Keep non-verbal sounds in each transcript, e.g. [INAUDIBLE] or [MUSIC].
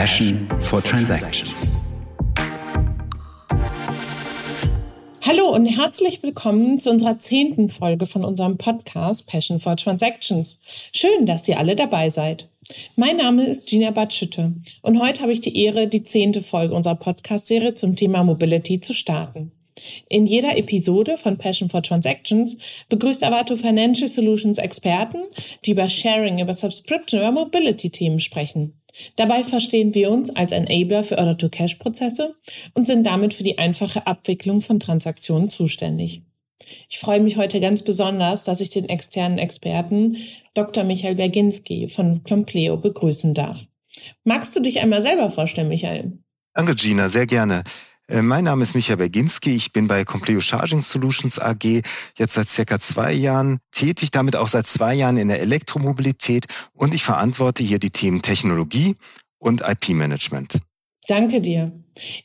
Passion for Transactions. Hallo und herzlich willkommen zu unserer zehnten Folge von unserem Podcast Passion for Transactions. Schön, dass ihr alle dabei seid. Mein Name ist Gina Batschütte und heute habe ich die Ehre, die zehnte Folge unserer Podcast-Serie zum Thema Mobility zu starten. In jeder Episode von Passion for Transactions begrüßt Avato Financial Solutions Experten, die über Sharing, über Subscription, über Mobility-Themen sprechen. Dabei verstehen wir uns als Enabler für Order-to-Cash-Prozesse und sind damit für die einfache Abwicklung von Transaktionen zuständig. Ich freue mich heute ganz besonders, dass ich den externen Experten Dr. Michael Berginski von Compleo begrüßen darf. Magst du dich einmal selber vorstellen, Michael? Danke, Gina, sehr gerne. Äh, mein Name ist Michael Berginski. Ich bin bei Compleo Charging Solutions AG jetzt seit circa zwei Jahren tätig, damit auch seit zwei Jahren in der Elektromobilität und ich verantworte hier die Themen Technologie und IP-Management. Danke dir.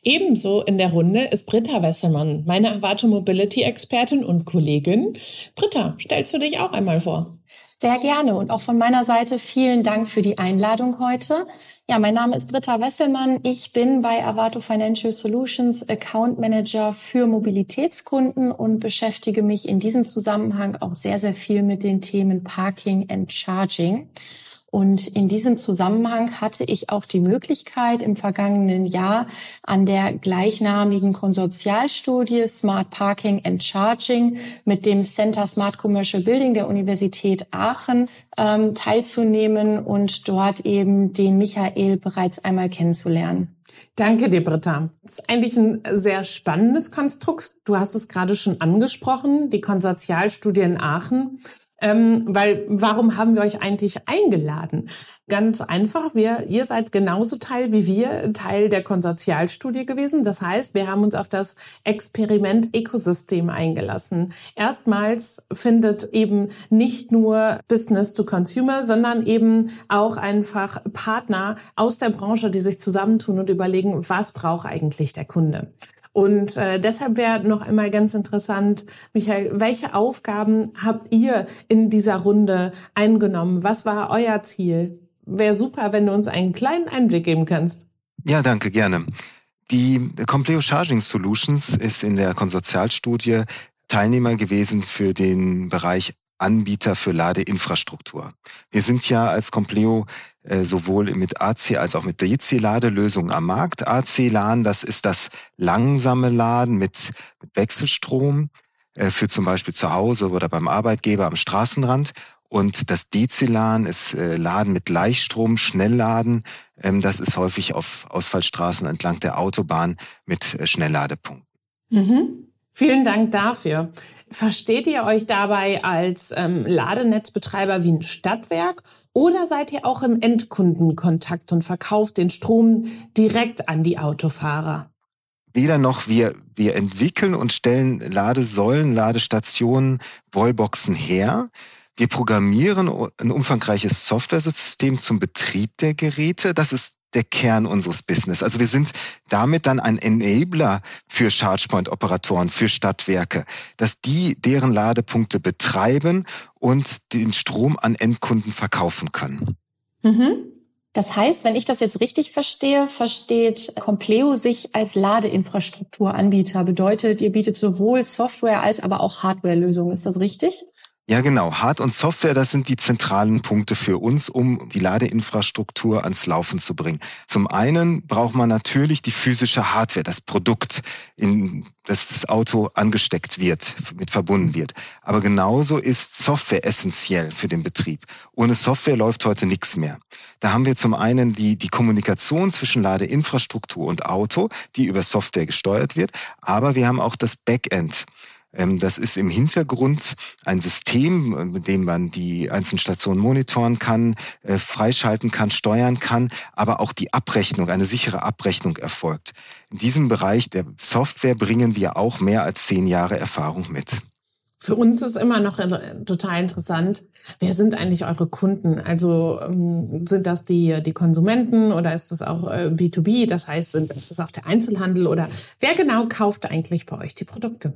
Ebenso in der Runde ist Britta Wesselmann, meine Avato Mobility Expertin und Kollegin. Britta, stellst du dich auch einmal vor? Sehr gerne und auch von meiner Seite vielen Dank für die Einladung heute. Ja, mein Name ist Britta Wesselmann. Ich bin bei Avato Financial Solutions Account Manager für Mobilitätskunden und beschäftige mich in diesem Zusammenhang auch sehr, sehr viel mit den Themen Parking and Charging. Und in diesem Zusammenhang hatte ich auch die Möglichkeit, im vergangenen Jahr an der gleichnamigen Konsortialstudie Smart Parking and Charging mit dem Center Smart Commercial Building der Universität Aachen ähm, teilzunehmen und dort eben den Michael bereits einmal kennenzulernen. Danke dir, Britta. Das ist eigentlich ein sehr spannendes Konstrukt. Du hast es gerade schon angesprochen, die Konsortialstudie in Aachen. Ähm, weil warum haben wir euch eigentlich eingeladen? Ganz einfach, wir, ihr seid genauso Teil wie wir, Teil der Konsortialstudie gewesen. Das heißt, wir haben uns auf das Experiment Ökosystem eingelassen. Erstmals findet eben nicht nur Business to Consumer, sondern eben auch einfach Partner aus der Branche, die sich zusammentun und überlegen, was braucht eigentlich der Kunde. Und äh, deshalb wäre noch einmal ganz interessant, Michael, welche Aufgaben habt ihr in dieser Runde eingenommen? Was war euer Ziel? Wäre super, wenn du uns einen kleinen Einblick geben kannst. Ja, danke, gerne. Die Compleo Charging Solutions ist in der Konsortialstudie Teilnehmer gewesen für den Bereich Anbieter für Ladeinfrastruktur. Wir sind ja als Compleo äh, sowohl mit AC als auch mit DC-Ladelösungen am Markt. AC-LAN, das ist das langsame Laden mit, mit Wechselstrom äh, für zum Beispiel zu Hause oder beim Arbeitgeber am Straßenrand. Und das DC-LAN ist äh, Laden mit Gleichstrom, Schnellladen. Ähm, das ist häufig auf Ausfallstraßen entlang der Autobahn mit äh, Schnellladepunkten. Mhm. Vielen Dank dafür. Versteht ihr euch dabei als ähm, Ladenetzbetreiber wie ein Stadtwerk oder seid ihr auch im Endkundenkontakt und verkauft den Strom direkt an die Autofahrer? Weder noch wir, wir entwickeln und stellen Ladesäulen, Ladestationen, Wallboxen her. Wir programmieren ein umfangreiches Softwaresystem zum Betrieb der Geräte. Das ist der Kern unseres Business. Also wir sind damit dann ein Enabler für ChargePoint-Operatoren, für Stadtwerke, dass die deren Ladepunkte betreiben und den Strom an Endkunden verkaufen können. Mhm. Das heißt, wenn ich das jetzt richtig verstehe, versteht Compleo sich als Ladeinfrastrukturanbieter. Bedeutet, ihr bietet sowohl Software als aber auch Hardware-Lösungen. Ist das richtig? Ja, genau. Hard- und Software, das sind die zentralen Punkte für uns, um die Ladeinfrastruktur ans Laufen zu bringen. Zum einen braucht man natürlich die physische Hardware, das Produkt, in das das Auto angesteckt wird, mit verbunden wird. Aber genauso ist Software essentiell für den Betrieb. Ohne Software läuft heute nichts mehr. Da haben wir zum einen die, die Kommunikation zwischen Ladeinfrastruktur und Auto, die über Software gesteuert wird. Aber wir haben auch das Backend. Ähm, das ist im Hintergrund ein System, mit dem man die einzelnen Stationen monitoren kann, äh, freischalten kann, steuern kann, aber auch die Abrechnung, eine sichere Abrechnung erfolgt. In diesem Bereich der Software bringen wir auch mehr als zehn Jahre Erfahrung mit. Für uns ist immer noch total interessant, wer sind eigentlich eure Kunden? Also ähm, sind das die, die Konsumenten oder ist das auch B2B? Äh, das heißt, ist das auch der Einzelhandel oder wer genau kauft eigentlich bei euch die Produkte?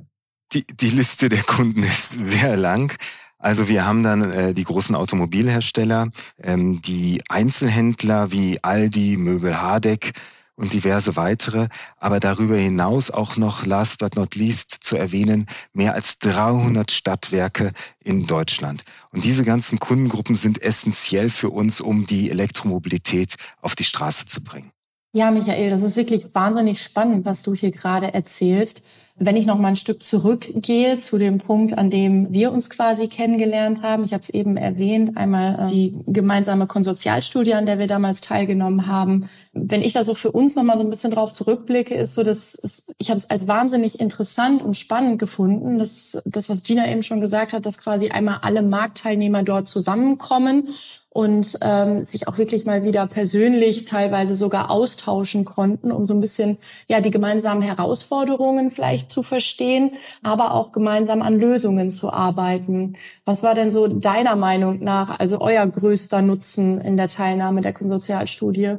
Die, die Liste der Kunden ist sehr lang. Also wir haben dann äh, die großen Automobilhersteller, ähm, die Einzelhändler wie Aldi, Möbel Hardeck und diverse weitere, aber darüber hinaus auch noch, last but not least zu erwähnen, mehr als 300 Stadtwerke in Deutschland. Und diese ganzen Kundengruppen sind essentiell für uns, um die Elektromobilität auf die Straße zu bringen. Ja, Michael, das ist wirklich wahnsinnig spannend, was du hier gerade erzählst. Wenn ich noch mal ein Stück zurückgehe zu dem Punkt, an dem wir uns quasi kennengelernt haben, ich habe es eben erwähnt, einmal äh, die gemeinsame Konsortialstudie, an der wir damals teilgenommen haben. Wenn ich da so für uns noch mal so ein bisschen drauf zurückblicke, ist so, dass ich habe es als wahnsinnig interessant und spannend gefunden, dass das, was Gina eben schon gesagt hat, dass quasi einmal alle Marktteilnehmer dort zusammenkommen und ähm, sich auch wirklich mal wieder persönlich teilweise sogar austauschen konnten, um so ein bisschen ja die gemeinsamen Herausforderungen vielleicht zu verstehen, aber auch gemeinsam an Lösungen zu arbeiten. Was war denn so deiner Meinung nach also euer größter Nutzen in der Teilnahme der Konsortialstudie?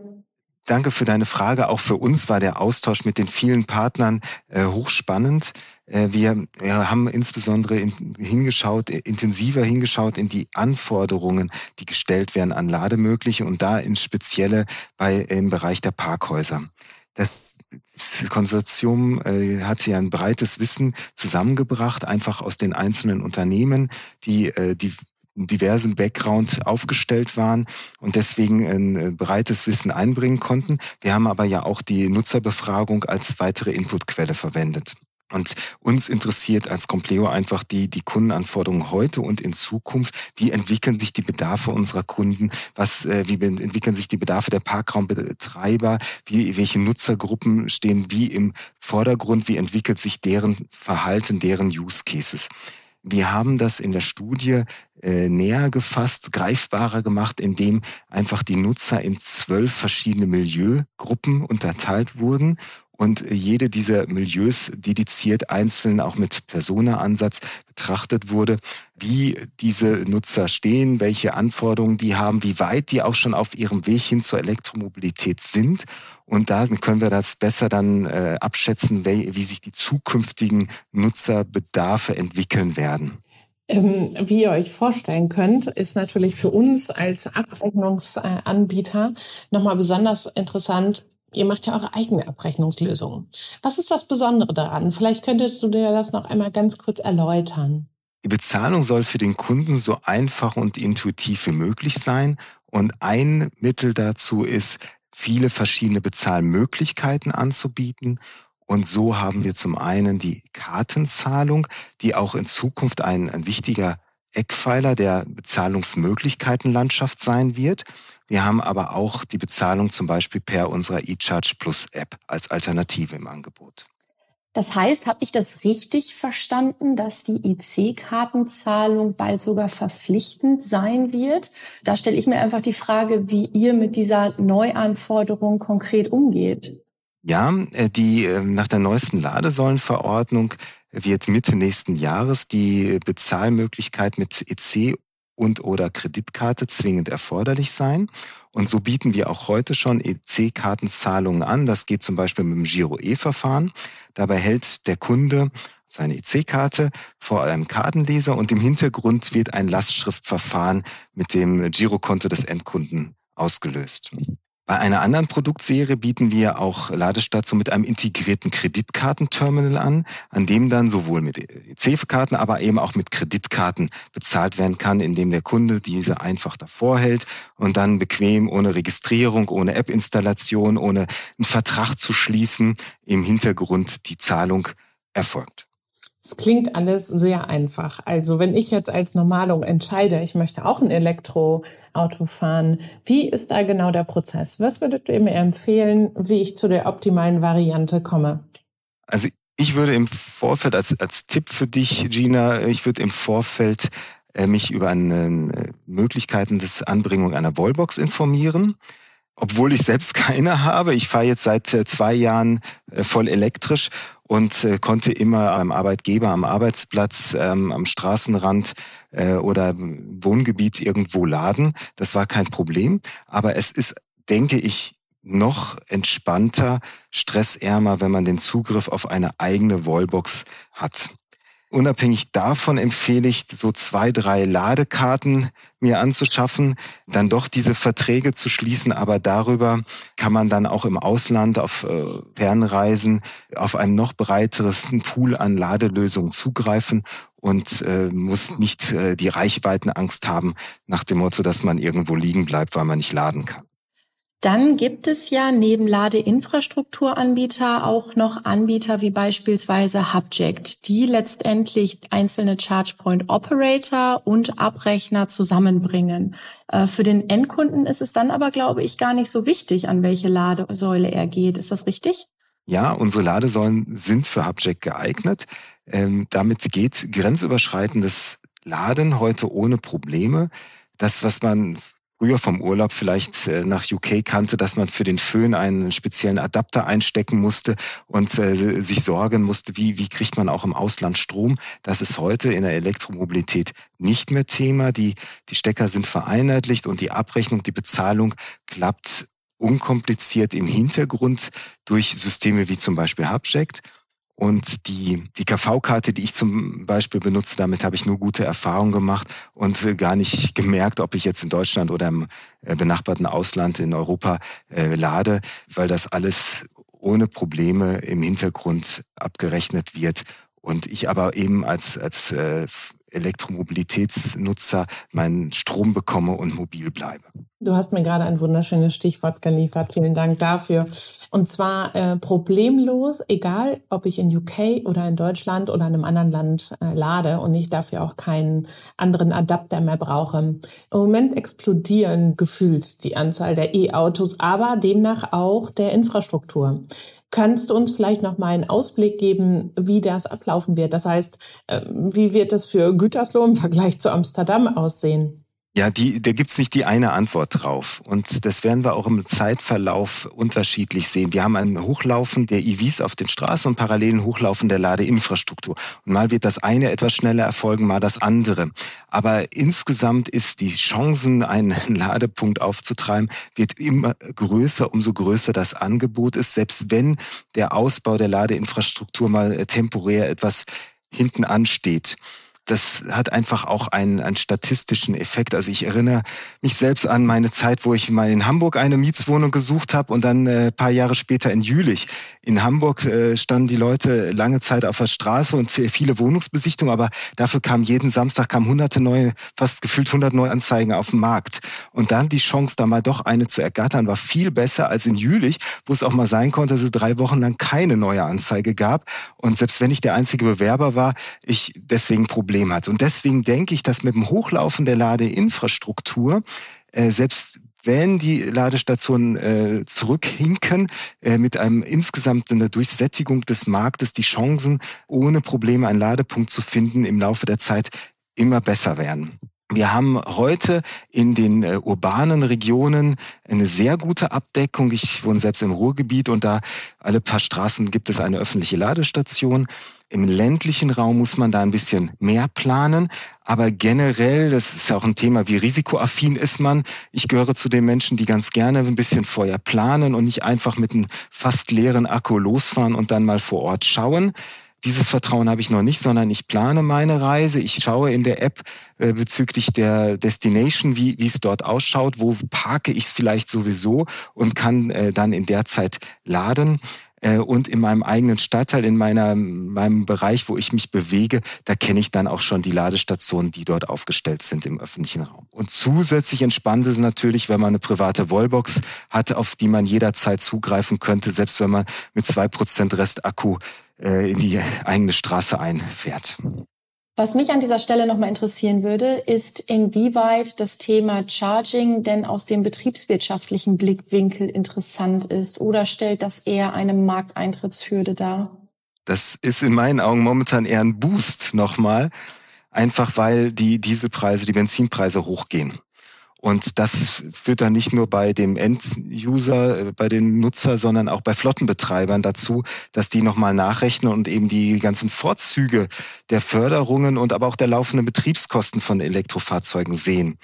Danke für deine Frage. Auch für uns war der Austausch mit den vielen Partnern äh, hochspannend. Äh, wir ja, haben insbesondere in, hingeschaut, äh, intensiver hingeschaut in die Anforderungen, die gestellt werden an Lademögliche und da ins Spezielle bei, im Bereich der Parkhäuser. Das Konsortium äh, hat ja ein breites Wissen zusammengebracht, einfach aus den einzelnen Unternehmen, die äh, die diversen Background aufgestellt waren und deswegen ein äh, breites Wissen einbringen konnten. Wir haben aber ja auch die Nutzerbefragung als weitere Inputquelle verwendet. Und uns interessiert als Compleo einfach die, die Kundenanforderungen heute und in Zukunft. Wie entwickeln sich die Bedarfe unserer Kunden? Was, äh, wie entwickeln sich die Bedarfe der Parkraumbetreiber? Wie, welche Nutzergruppen stehen wie im Vordergrund? Wie entwickelt sich deren Verhalten, deren Use Cases? Wir haben das in der Studie äh, näher gefasst, greifbarer gemacht, indem einfach die Nutzer in zwölf verschiedene Milieugruppen unterteilt wurden und jede dieser Milieus dediziert einzeln auch mit Persona-Ansatz betrachtet wurde, wie diese Nutzer stehen, welche Anforderungen die haben, wie weit die auch schon auf ihrem Weg hin zur Elektromobilität sind. Und da können wir das besser dann äh, abschätzen, wie, wie sich die zukünftigen Nutzerbedarfe entwickeln werden. Ähm, wie ihr euch vorstellen könnt, ist natürlich für uns als Abrechnungsanbieter nochmal besonders interessant, Ihr macht ja eure eigene Abrechnungslösung. Was ist das Besondere daran? Vielleicht könntest du dir das noch einmal ganz kurz erläutern. Die Bezahlung soll für den Kunden so einfach und intuitiv wie möglich sein. Und ein Mittel dazu ist, viele verschiedene Bezahlmöglichkeiten anzubieten. Und so haben wir zum einen die Kartenzahlung, die auch in Zukunft ein, ein wichtiger Eckpfeiler der Bezahlungsmöglichkeitenlandschaft sein wird. Wir haben aber auch die Bezahlung zum Beispiel per unserer eCharge Plus App als Alternative im Angebot. Das heißt, habe ich das richtig verstanden, dass die IC-Kartenzahlung bald sogar verpflichtend sein wird? Da stelle ich mir einfach die Frage, wie ihr mit dieser Neuanforderung konkret umgeht. Ja, äh, die äh, nach der neuesten Ladesäulenverordnung wird Mitte nächsten Jahres die Bezahlmöglichkeit mit EC und oder Kreditkarte zwingend erforderlich sein. Und so bieten wir auch heute schon EC-Kartenzahlungen an. Das geht zum Beispiel mit dem Giro-E-Verfahren. Dabei hält der Kunde seine EC-Karte vor einem Kartenleser und im Hintergrund wird ein Lastschriftverfahren mit dem Girokonto des Endkunden ausgelöst. Bei einer anderen Produktserie bieten wir auch Ladestationen mit einem integrierten Kreditkartenterminal an, an dem dann sowohl mit EC-Karten, aber eben auch mit Kreditkarten bezahlt werden kann, indem der Kunde diese einfach davor hält und dann bequem ohne Registrierung, ohne App-Installation, ohne einen Vertrag zu schließen, im Hintergrund die Zahlung erfolgt. Es klingt alles sehr einfach. Also wenn ich jetzt als Normalung entscheide, ich möchte auch ein Elektroauto fahren, wie ist da genau der Prozess? Was würdet ihr mir empfehlen, wie ich zu der optimalen Variante komme? Also ich würde im Vorfeld als, als Tipp für dich, Gina, ich würde im Vorfeld äh, mich über eine äh, Möglichkeiten des Anbringung einer Wallbox informieren obwohl ich selbst [LAUGHS] keine habe. Ich fahre jetzt seit äh, zwei Jahren äh, voll elektrisch und äh, konnte immer am Arbeitgeber, am Arbeitsplatz, ähm, am Straßenrand oder Wohngebiet irgendwo laden. Das war kein Problem. Aber es ist, denke ich, noch entspannter, stressärmer, wenn man den Zugriff auf eine eigene Wallbox hat. Unabhängig davon empfehle ich, so zwei, drei Ladekarten mir anzuschaffen, dann doch diese Verträge zu schließen. Aber darüber kann man dann auch im Ausland auf äh, Fernreisen auf einen noch breiteres Pool an Ladelösungen zugreifen und äh, muss nicht äh, die Reichweitenangst haben nach dem Motto, dass man irgendwo liegen bleibt, weil man nicht laden kann. Dann gibt es ja neben Ladeinfrastrukturanbieter auch noch Anbieter wie beispielsweise Hubject, die letztendlich einzelne ChargePoint Operator und Abrechner zusammenbringen. Äh, für den Endkunden ist es dann aber, glaube ich, gar nicht so wichtig, an welche Ladesäule er geht. Ist das richtig? Ja, unsere Ladesäulen sind für Hubject geeignet. Ähm, damit geht grenzüberschreitendes Laden heute ohne Probleme. Das, was man früher vom Urlaub vielleicht äh, nach UK kannte, dass man für den Föhn einen speziellen Adapter einstecken musste und äh, sich sorgen musste, wie, wie kriegt man auch im Ausland Strom. Das ist heute in der Elektromobilität nicht mehr Thema. Die, die Stecker sind vereinheitlicht und die Abrechnung, die Bezahlung klappt unkompliziert im Hintergrund durch Systeme wie zum Beispiel Hubject. Und die, die KV-Karte, die ich zum Beispiel benutze, damit habe ich nur gute Erfahrungen gemacht und gar nicht gemerkt, ob ich jetzt in Deutschland oder im äh, benachbarten Ausland in Europa äh, lade, weil das alles ohne Probleme im Hintergrund abgerechnet wird. Und ich aber eben als, als äh, Elektromobilitätsnutzer meinen Strom bekomme und mobil bleibe. Du hast mir gerade ein wunderschönes Stichwort geliefert. Vielen Dank dafür. Und zwar äh, problemlos, egal ob ich in UK oder in Deutschland oder in einem anderen Land äh, lade und ich dafür auch keinen anderen Adapter mehr brauche. Im Moment explodieren gefühlt die Anzahl der E-Autos, aber demnach auch der Infrastruktur. Kannst du uns vielleicht noch mal einen Ausblick geben, wie das ablaufen wird? Das heißt, äh, wie wird es für Gütersloh im Vergleich zu Amsterdam aussehen? Ja, die, da gibt's nicht die eine Antwort drauf. Und das werden wir auch im Zeitverlauf unterschiedlich sehen. Wir haben ein Hochlaufen der EVs auf den Straßen und parallelen Hochlaufen der Ladeinfrastruktur. Und mal wird das eine etwas schneller erfolgen, mal das andere. Aber insgesamt ist die Chancen, einen [LAUGHS] Ladepunkt aufzutreiben, wird immer größer, umso größer das Angebot ist. Selbst wenn der Ausbau der Ladeinfrastruktur mal temporär etwas hinten ansteht das hat einfach auch einen, einen statistischen Effekt. Also ich erinnere mich selbst an meine Zeit, wo ich mal in Hamburg eine Mietswohnung gesucht habe und dann äh, paar Jahre später in Jülich. In Hamburg äh, standen die Leute lange Zeit auf der Straße und viele Wohnungsbesichtungen, aber dafür kam jeden Samstag kam hunderte neue, fast gefühlt hundert neue Anzeigen auf den Markt. Und dann die Chance, da mal doch eine zu ergattern, war viel besser als in Jülich, wo es auch mal sein konnte, dass es drei Wochen lang keine neue Anzeige gab. Und selbst wenn ich der einzige Bewerber war, ich deswegen Probleme Problem hat. Und deswegen denke ich, dass mit dem Hochlaufen der Ladeinfrastruktur äh, selbst wenn die Ladestationen äh, zurückhinken, äh, mit einem insgesamt einer Durchsättigung des Marktes die Chancen, ohne Probleme einen Ladepunkt zu finden, im Laufe der Zeit immer besser werden. Wir haben heute in den äh, urbanen Regionen eine sehr gute Abdeckung. Ich wohne selbst im Ruhrgebiet und da alle paar Straßen gibt es eine öffentliche Ladestation. Im ländlichen Raum muss man da ein bisschen mehr planen. Aber generell, das ist ja auch ein Thema, wie risikoaffin ist man. Ich gehöre zu den Menschen, die ganz gerne ein bisschen vorher planen und nicht einfach mit einem fast leeren Akku losfahren und dann mal vor Ort schauen. Dieses Vertrauen habe ich noch nicht, sondern ich plane meine Reise. Ich schaue in der App äh, bezüglich der Destination, wie, wie es dort ausschaut, wo parke ich es vielleicht sowieso und kann äh, dann in der Zeit laden. Äh, und in meinem eigenen Stadtteil, in meiner, meinem Bereich, wo ich mich bewege, da kenne ich dann auch schon die Ladestationen, die dort aufgestellt sind im öffentlichen Raum. Und zusätzlich entspannt es natürlich, wenn man eine private Wallbox hat, auf die man jederzeit zugreifen könnte, selbst wenn man mit zwei Prozent Restakku in die eigene Straße einfährt. Was mich an dieser Stelle nochmal interessieren würde, ist, inwieweit das Thema Charging denn aus dem betriebswirtschaftlichen Blickwinkel interessant ist oder stellt das eher eine Markteintrittshürde dar? Das ist in meinen Augen momentan eher ein Boost nochmal, einfach weil die Dieselpreise, die Benzinpreise hochgehen. Und das führt dann nicht nur bei dem End-User, äh, bei den Nutzer, sondern auch bei Flottenbetreibern dazu, dass die nochmal nachrechnen und eben die ganzen Vorzüge der Förderungen und aber auch der laufenden Betriebskosten von Elektrofahrzeugen sehen.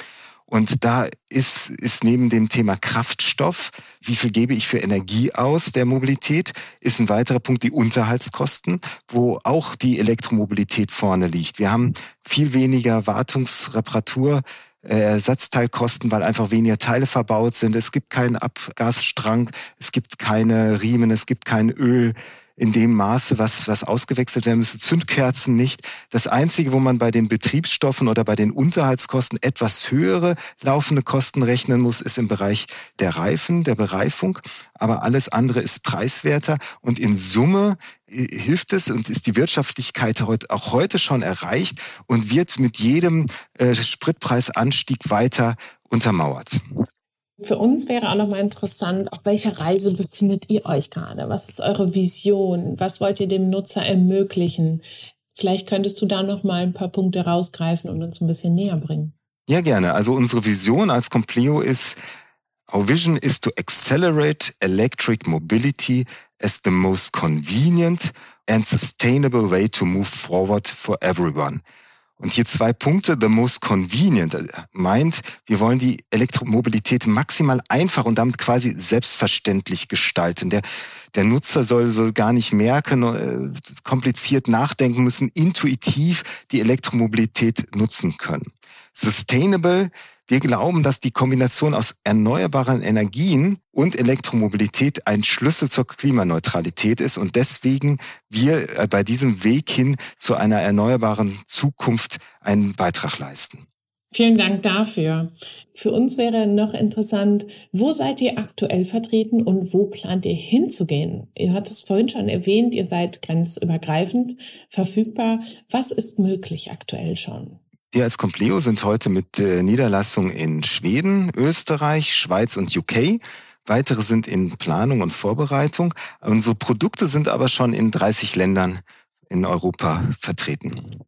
Und da ist, ist neben dem Thema Kraftstoff, wie viel gebe ich für Energie aus der Mobilität, ist ein weiterer Punkt die Unterhaltskosten, wo auch die Elektromobilität vorne liegt. Wir haben viel weniger Wartungsreparatur Ersatzteilkosten, weil einfach weniger Teile verbaut sind. Es gibt keinen Abgasstrang, es gibt keine Riemen, es gibt kein Öl in dem Maße, was, was ausgewechselt werden müsste. Zündkerzen nicht. Das Einzige, wo man bei den Betriebsstoffen oder bei den Unterhaltskosten etwas höhere laufende Kosten rechnen muss, ist im Bereich der Reifen, der Bereifung. Aber alles andere ist preiswerter. Und in Summe äh, hilft es und ist die Wirtschaftlichkeit auch heute schon erreicht und wird mit jedem äh, Spritpreisanstieg weiter untermauert. Für uns wäre auch nochmal interessant, auf welcher Reise befindet ihr euch gerade? Was ist eure Vision? Was wollt ihr dem Nutzer ermöglichen? Vielleicht könntest du da nochmal ein paar Punkte rausgreifen und uns ein bisschen näher bringen. Ja, gerne. Also unsere Vision als Compleo ist, our vision is to accelerate electric mobility as the most convenient and sustainable way to move forward for everyone. Und hier zwei Punkte. The most convenient äh, meint, wir wollen die Elektromobilität maximal einfach und damit quasi selbstverständlich gestalten. Der, der Nutzer soll so gar nicht merken, äh, kompliziert nachdenken müssen, intuitiv die Elektromobilität nutzen können. Sustainable wir glauben, dass die Kombination aus erneuerbaren Energien und Elektromobilität ein Schlüssel zur Klimaneutralität ist und deswegen wir äh, bei diesem Weg hin zu einer erneuerbaren Zukunft einen Beitrag leisten. Vielen Dank dafür. Für uns wäre noch interessant, wo seid ihr aktuell vertreten und wo plant ihr hinzugehen? Ihr hattet es vorhin schon erwähnt, ihr seid grenzübergreifend verfügbar. Was ist möglich aktuell schon? Wir als Compleo sind heute mit äh, Niederlassung in Schweden, Österreich, Schweiz und UK. Weitere sind in Planung und Vorbereitung. Unsere Produkte sind aber schon in 30 Ländern in Europa vertreten.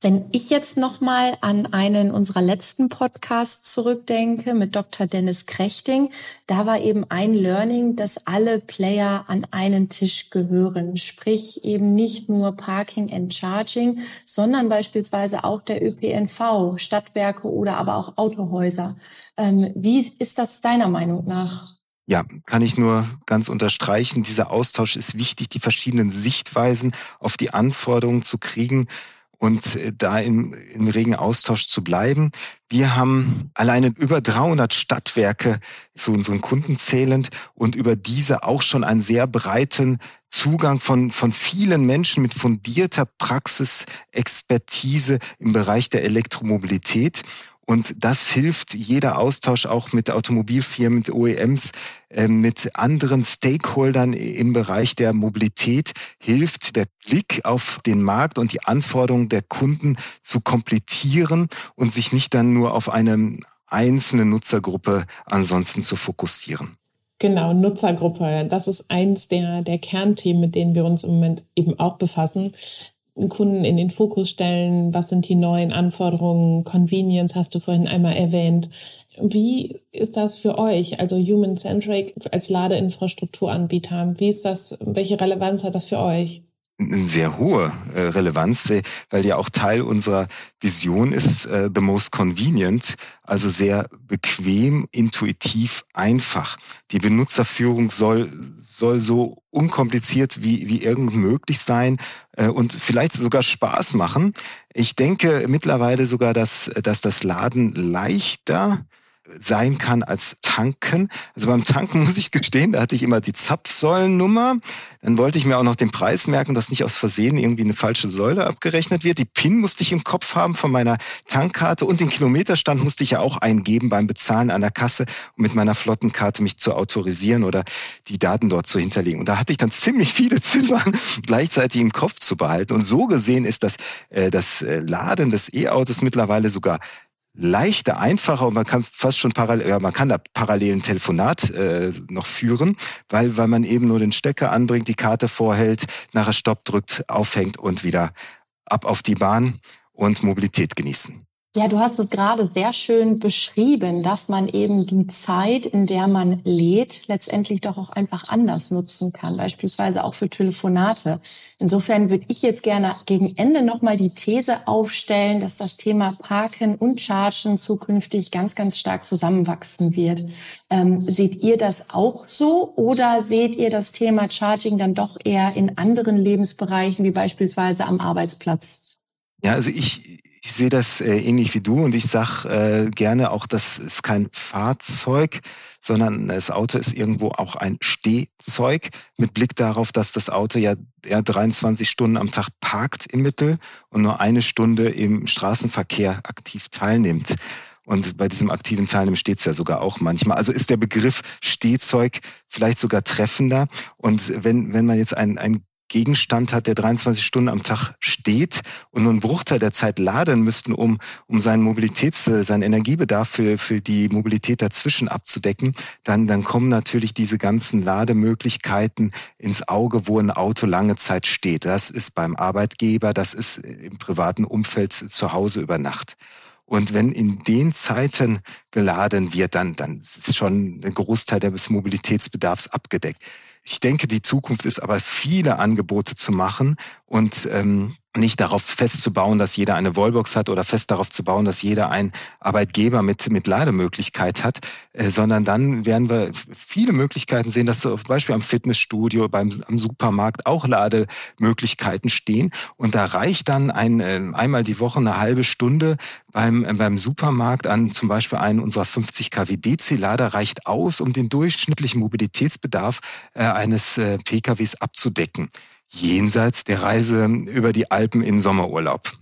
Wenn ich jetzt nochmal an einen unserer letzten Podcasts zurückdenke mit Dr. Dennis Krechting, da war eben ein Learning, dass alle Player an einen Tisch gehören. Sprich eben nicht nur Parking and Charging, sondern beispielsweise auch der ÖPNV, Stadtwerke oder aber auch Autohäuser. Ähm, wie ist das deiner Meinung nach? Ja, kann ich nur ganz unterstreichen. Dieser Austausch ist wichtig, die verschiedenen Sichtweisen auf die Anforderungen zu kriegen und äh, da im, im regen Austausch zu bleiben. Wir haben alleine über 300 Stadtwerke zu unseren Kunden zählend und über diese auch schon einen sehr breiten Zugang von, von vielen Menschen mit fundierter Praxisexpertise im Bereich der Elektromobilität. Und das hilft jeder Austausch auch mit Automobilfirmen, mit OEMs, ähm, mit anderen Stakeholdern im Bereich der Mobilität, hilft der Blick auf den Markt und die Anforderungen der Kunden zu komplettieren und sich nicht dann nur auf eine einzelne Nutzergruppe ansonsten zu fokussieren. Genau, Nutzergruppe. Das ist eins der, der Kernthemen, mit denen wir uns im Moment eben auch befassen. Kunden in den Fokus stellen? Was sind die neuen Anforderungen? Convenience hast du vorhin einmal erwähnt. Wie ist das für euch, also Human-Centric als Ladeinfrastrukturanbieter? Wie ist das, welche Relevanz hat das für euch? Eine sehr hohe äh, Relevanz, weil ja auch Teil unserer Vision ist, äh, the most convenient, also sehr bequem, intuitiv, einfach. Die Benutzerführung soll, soll so unkompliziert wie, wie irgend möglich sein äh, und vielleicht sogar Spaß machen. Ich denke mittlerweile sogar, dass, dass das Laden leichter sein kann als tanken. Also beim Tanken [LAUGHS] muss ich gestehen, da hatte ich immer die Zapfsäulennummer. Dann wollte ich mir auch noch den Preis merken, dass nicht aus Versehen irgendwie eine falsche Säule abgerechnet wird. Die PIN musste ich im Kopf haben von meiner Tankkarte und den Kilometerstand musste ich ja auch eingeben beim Bezahlen an der Kasse, um mit meiner Flottenkarte mich zu autorisieren oder die Daten dort zu hinterlegen. Und da hatte ich dann ziemlich viele [LAUGHS] Ziffern gleichzeitig im Kopf zu behalten. Und so gesehen ist das, äh, das äh, Laden des E-Autos mittlerweile sogar leichter, einfacher und man kann fast schon parallel, ja, man kann da parallelen Telefonat äh, noch führen, weil, weil man eben nur den Stecker anbringt, die Karte vorhält, nachher Stopp drückt, aufhängt und wieder ab auf die Bahn und Mobilität genießen. Ja, du hast es gerade sehr schön beschrieben, dass man eben die Zeit, in der man lädt, letztendlich doch auch einfach anders nutzen kann, beispielsweise auch für Telefonate. Insofern würde ich jetzt gerne gegen Ende nochmal die These aufstellen, dass das Thema Parken und Chargen zukünftig ganz, ganz stark zusammenwachsen wird. Ähm, seht ihr das auch so oder seht ihr das Thema Charging dann doch eher in anderen Lebensbereichen, wie beispielsweise am Arbeitsplatz? Ja, also ich, ich sehe das äh, ähnlich wie du und ich sage äh, gerne auch, das ist kein Fahrzeug, sondern das Auto ist irgendwo auch ein Stehzeug mit Blick darauf, dass das Auto ja eher 23 Stunden am Tag parkt im Mittel und nur eine Stunde im Straßenverkehr aktiv teilnimmt. Und bei diesem aktiven Teilnehmen steht es ja sogar auch manchmal. Also ist der Begriff Stehzeug vielleicht sogar treffender. Und wenn, wenn man jetzt ein, ein Gegenstand hat, der 23 Stunden am Tag steht und nur einen Bruchteil der Zeit laden müssten, um, um seinen Mobilitäts-, seinen Energiebedarf für, für die Mobilität dazwischen abzudecken, dann, dann kommen natürlich diese ganzen Lademöglichkeiten ins Auge, wo ein Auto lange Zeit steht. Das ist beim Arbeitgeber, das ist im privaten Umfeld zu Hause über Nacht. Und wenn in den Zeiten geladen wird, dann, dann ist schon ein Großteil des Mobilitätsbedarfs abgedeckt. Ich denke, die Zukunft ist aber viele Angebote zu machen und ähm, nicht darauf festzubauen, dass jeder eine Wallbox hat oder fest darauf zu bauen, dass jeder einen Arbeitgeber mit, mit Lademöglichkeit hat, äh, sondern dann werden wir viele Möglichkeiten sehen, dass zum Beispiel am Fitnessstudio, beim, am Supermarkt auch Lademöglichkeiten stehen. Und da reicht dann ein, äh, einmal die Woche eine halbe Stunde beim, äh, beim Supermarkt an zum Beispiel einen unserer 50 kW DC-Lader reicht aus, um den durchschnittlichen Mobilitätsbedarf eines PKWs abzudecken jenseits der Reise über die Alpen in Sommerurlaub.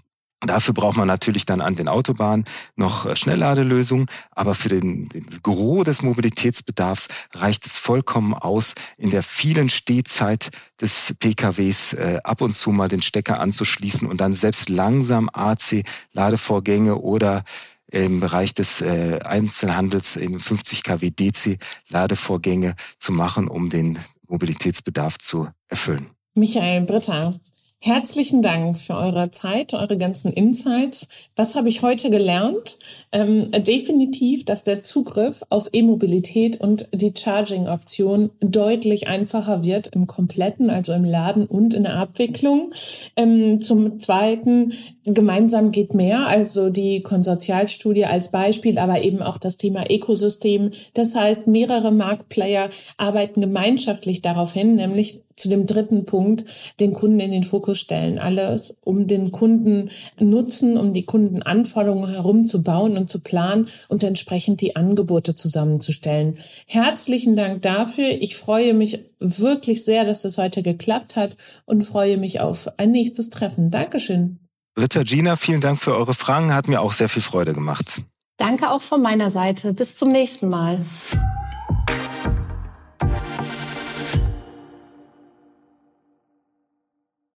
Dafür braucht man natürlich dann an den Autobahnen noch äh, Schnellladelösungen, aber für den, den Gros des Mobilitätsbedarfs reicht es vollkommen aus, in der vielen Stehzeit des PKWs äh, ab und zu mal den Stecker anzuschließen und dann selbst langsam AC-Ladevorgänge oder im Bereich des äh, Einzelhandels in 50 kW DC Ladevorgänge zu machen, um den Mobilitätsbedarf zu erfüllen. Michael Britta, Herzlichen Dank für eure Zeit, eure ganzen Insights. Was habe ich heute gelernt? Ähm, definitiv, dass der Zugriff auf E-Mobilität und die Charging-Option deutlich einfacher wird im kompletten, also im Laden und in der Abwicklung. Ähm, zum Zweiten, gemeinsam geht mehr, also die Konsortialstudie als Beispiel, aber eben auch das Thema Ökosystem. Das heißt, mehrere Marktplayer arbeiten gemeinschaftlich darauf hin, nämlich zu dem dritten Punkt, den Kunden in den Fokus stellen. Alles, um den Kunden Nutzen, um die Kundenanforderungen herumzubauen und zu planen und entsprechend die Angebote zusammenzustellen. Herzlichen Dank dafür. Ich freue mich wirklich sehr, dass das heute geklappt hat und freue mich auf ein nächstes Treffen. Dankeschön. Ritter Gina, vielen Dank für eure Fragen. Hat mir auch sehr viel Freude gemacht. Danke auch von meiner Seite. Bis zum nächsten Mal.